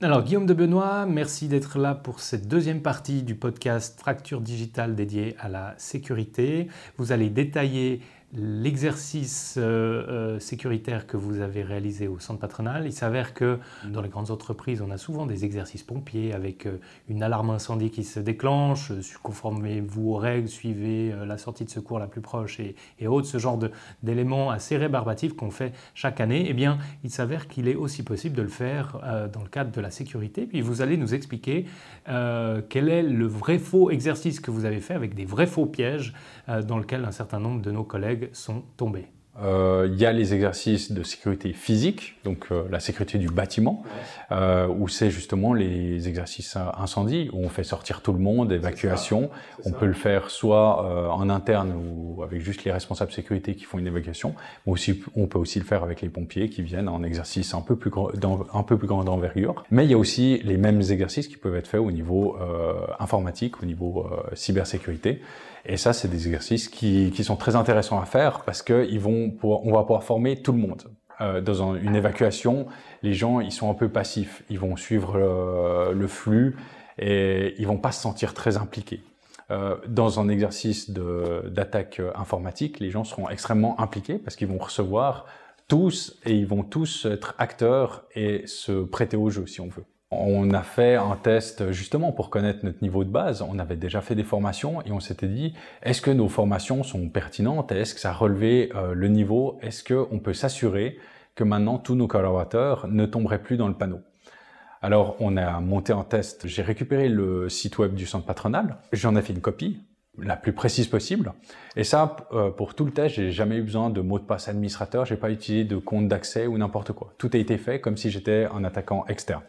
Alors Guillaume de Benoît, merci d'être là pour cette deuxième partie du podcast Fracture digitale dédié à la sécurité. Vous allez détailler l'exercice euh, euh, sécuritaire que vous avez réalisé au centre patronal. Il s'avère que dans les grandes entreprises, on a souvent des exercices pompiers avec euh, une alarme incendie qui se déclenche, conformez-vous aux règles, suivez la sortie de secours la plus proche et, et autres, ce genre d'éléments assez rébarbatifs qu'on fait chaque année. Eh bien, il s'avère qu'il est aussi possible de le faire dans le cadre de la sécurité. Puis vous allez nous expliquer quel est le vrai faux exercice que vous avez fait avec des vrais faux pièges dans lequel un certain nombre de nos collègues sont tombés euh, il y a les exercices de sécurité physique, donc euh, la sécurité du bâtiment, euh, où c'est justement les exercices incendie, où on fait sortir tout le monde, évacuation. On peut le faire soit euh, en interne ou avec juste les responsables sécurité qui font une évacuation, mais aussi on peut aussi le faire avec les pompiers qui viennent en exercice un peu plus grand, un peu plus grande envergure. Mais il y a aussi les mêmes exercices qui peuvent être faits au niveau informatique, au niveau cybersécurité. Et ça, c'est des exercices qui, qui, sont très intéressants à faire parce qu'ils vont on va pouvoir former tout le monde. Euh, dans une évacuation, les gens, ils sont un peu passifs. Ils vont suivre euh, le, flux et ils vont pas se sentir très impliqués. Euh, dans un exercice d'attaque informatique, les gens seront extrêmement impliqués parce qu'ils vont recevoir tous et ils vont tous être acteurs et se prêter au jeu si on veut. On a fait un test justement pour connaître notre niveau de base. On avait déjà fait des formations et on s'était dit est-ce que nos formations sont pertinentes? Est-ce que ça a relevé euh, le niveau? Est-ce qu'on peut s'assurer que maintenant tous nos collaborateurs ne tomberaient plus dans le panneau? Alors, on a monté un test. J'ai récupéré le site web du centre patronal. J'en ai fait une copie, la plus précise possible. Et ça, euh, pour tout le test, j'ai jamais eu besoin de mot de passe administrateur. J'ai pas utilisé de compte d'accès ou n'importe quoi. Tout a été fait comme si j'étais un attaquant externe.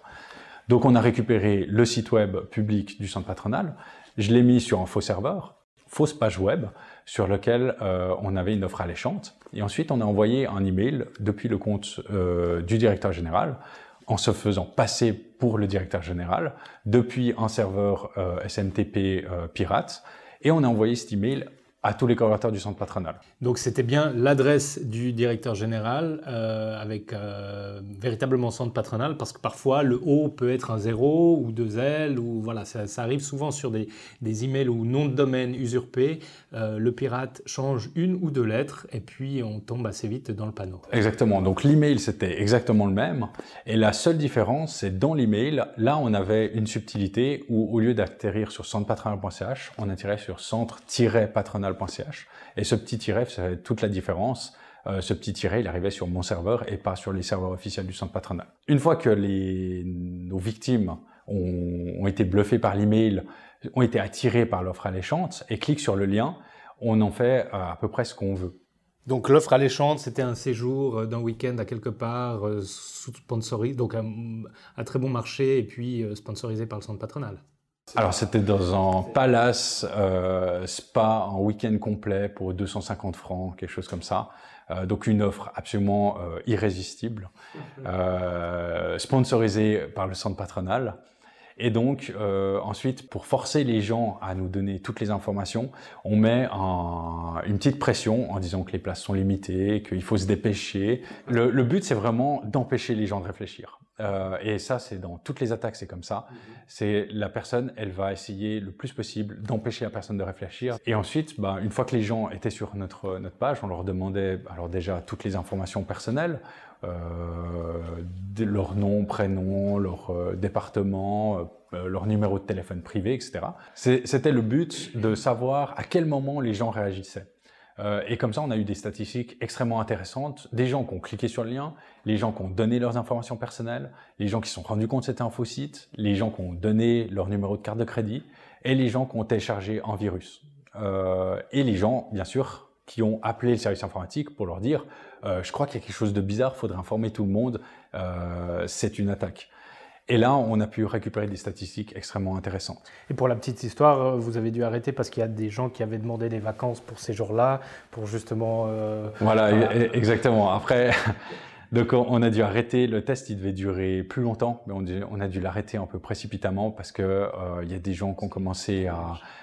Donc on a récupéré le site web public du centre patronal, je l'ai mis sur un faux serveur, fausse page web, sur lequel euh, on avait une offre alléchante. Et ensuite, on a envoyé un email depuis le compte euh, du directeur général, en se faisant passer pour le directeur général, depuis un serveur euh, SMTP pirate. Et on a envoyé cet email à tous les collaborateurs du centre patronal. Donc c'était bien l'adresse du directeur général euh, avec euh, véritablement centre patronal parce que parfois le O peut être un zéro ou deux L ou voilà ça, arrive souvent sur des, des, emails ou nom de domaine usurpé. Euh, le pirate change une ou deux lettres et puis on tombe assez vite dans le panneau. Exactement. Donc l'email c'était exactement le même et la seule différence c'est dans l'email là on avait une subtilité où au lieu d'atterrir sur centrepatronal.ch on atterrait sur centre-patronal et ce petit tiret, c'est toute la différence. Euh, ce petit tiret, il arrivait sur mon serveur et pas sur les serveurs officiels du centre patronal. Une fois que nos victimes ont, été bluffées par l'email, ont été attirées par l'offre alléchante et cliquent sur le lien, on en fait euh, à peu près ce qu'on veut. Donc l'offre alléchante, c'était un séjour euh, d'un week-end à quelque part, sponsorisé, donc à, très bon marché et puis sponsorisé par le centre patronal. Alors c'était dans un palace euh, spa en week-end complet pour 250 francs, quelque chose comme ça. Euh, donc une offre absolument euh, irrésistible, mhm. sponsorisée par le centre patronal. Et donc ensuite, pour forcer les gens à nous donner toutes les informations, on met une petite pression en disant que les places sont limitées, qu'il faut se dépêcher. le but, c'est vraiment d'empêcher les gens de réfléchir. Euh, et ça, c'est dans toutes les attaques, c'est comme ça. Mhm. C'est la personne, elle va essayer le plus possible d'empêcher la personne de réfléchir. Et ensuite, bah, une fois que les gens étaient sur notre, notre page, on leur demandait alors déjà toutes les informations personnelles, euh, leur nom, prénom, leur euh, département, euh, leur numéro de téléphone privé, etc. C'était le but de savoir à quel moment les gens réagissaient. Euh, et comme ça, on a eu des statistiques extrêmement intéressantes, des gens qui ont cliqué sur le lien, les gens qui ont donné leurs informations personnelles, les gens qui se sont rendus compte que c'était un faux site, les gens qui ont donné leur numéro de carte de crédit, et les gens qui ont téléchargé un virus. Euh, et les gens, bien sûr, qui ont appelé le service informatique pour leur dire euh, je crois qu'il y a quelque chose de bizarre, il faudrait informer tout le monde, c'est une attaque ». Et là, on a pu récupérer des statistiques extrêmement intéressantes. Et pour la petite histoire, euh, vous avez dû arrêter parce qu'il y a des gens qui avaient demandé des vacances pour ces jours-là, pour justement... Euh, voilà, exactement. Après, Donc on a dû arrêter, le test il devait durer plus longtemps, mais on, a dû l'arrêter un peu précipitamment parce que euh, il y a des gens qui ont commencé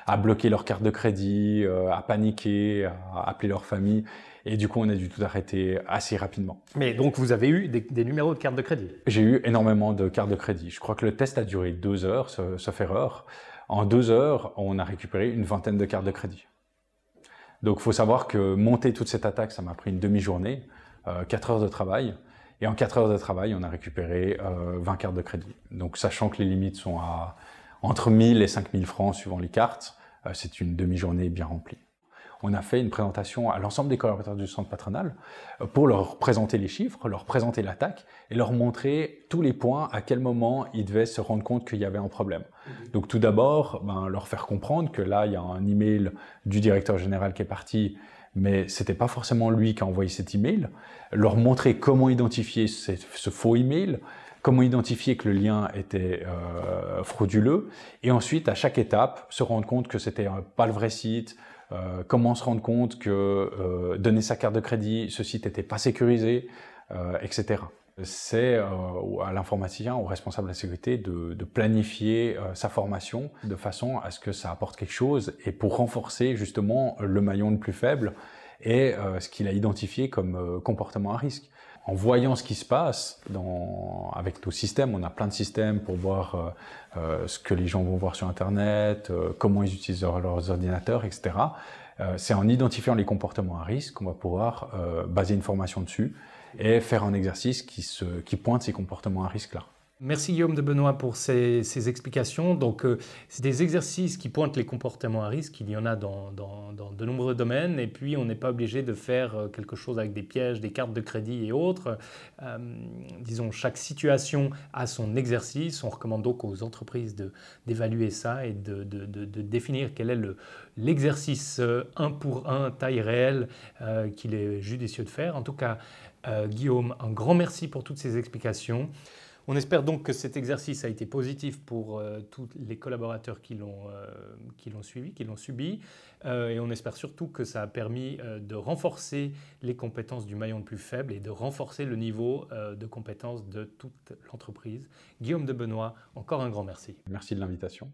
à, bloquer leur carte de crédit, euh, à paniquer, à appeler leur famille. Et du coup, on a dû tout arrêter assez rapidement. Mais donc, vous avez eu des, numéros de carte de crédit? J'ai eu énormément de cartes de crédit. Je crois que le test a duré deux heures, sauf erreur. En deux heures, on a récupéré une vingtaine de cartes de crédit. Donc, il faut savoir que monter toute cette attaque, ça m'a pris une demi-journée. 4 euh, heures de travail. Et en 4 heures de travail, on a récupéré 20 euh, cartes de crédit. Donc, sachant que les limites sont à entre 1000 et 5000 francs suivant les cartes, euh, c'est une demi-journée bien remplie on a fait une présentation à l'ensemble des collaborateurs du centre patronal pour leur présenter les chiffres, leur présenter l'attaque et leur montrer tous les points à quel moment ils devaient se rendre compte qu'il y avait un problème. Mhm. Donc tout d'abord, ben, leur faire comprendre que là, il y a un email du directeur général qui est parti mais c'était pas forcément lui qui a envoyé cet email, leur montrer comment identifier ce, faux email, comment identifier que le lien était euh, frauduleux, et ensuite à chaque étape se rendre compte que c'était pas le vrai site, euh, comment se rendre compte que euh, donner sa carte de crédit, ce site n'était pas sécurisé, etc c'est à l'informaticien, au responsable de la sécurité, de, de planifier sa formation de façon à ce que ça apporte quelque chose et pour renforcer justement le maillon le plus faible et ce qu'il a identifié comme comportement à risque. En voyant ce qui se passe dans, avec nos systèmes, on a plein de systèmes pour voir ce que les gens vont voir sur Internet, comment ils utilisent leurs ordinateurs, etc. c'est en identifiant les comportements à risque qu'on va pouvoir baser une formation dessus et faire un exercice qui, se, qui pointe ces comportements à risque-là. Merci Guillaume de Benoît pour ces, explications. Donc, euh, c'est des exercices qui pointent les comportements à risque. Il y en a dans, de nombreux domaines. Et puis, on n'est pas obligé de faire euh, quelque chose avec des pièges, des cartes de crédit et autres. Euh, disons, chaque situation a son exercice. On recommande donc aux entreprises d'évaluer ça et de, définir quel est l'exercice un pour un, taille réelle, qu'il est judicieux de faire. En tout cas, Guillaume, un grand merci pour toutes ces explications. On espère donc que cet exercice a été positif pour euh, tous les collaborateurs qui l'ont euh, suivi, qui l'ont subi, euh, et on espère surtout que ça a permis de renforcer les compétences du maillon le plus faible et de renforcer le niveau de compétences de toute l'entreprise. Guillaume de Benoît, encore un grand merci. Merci de l'invitation.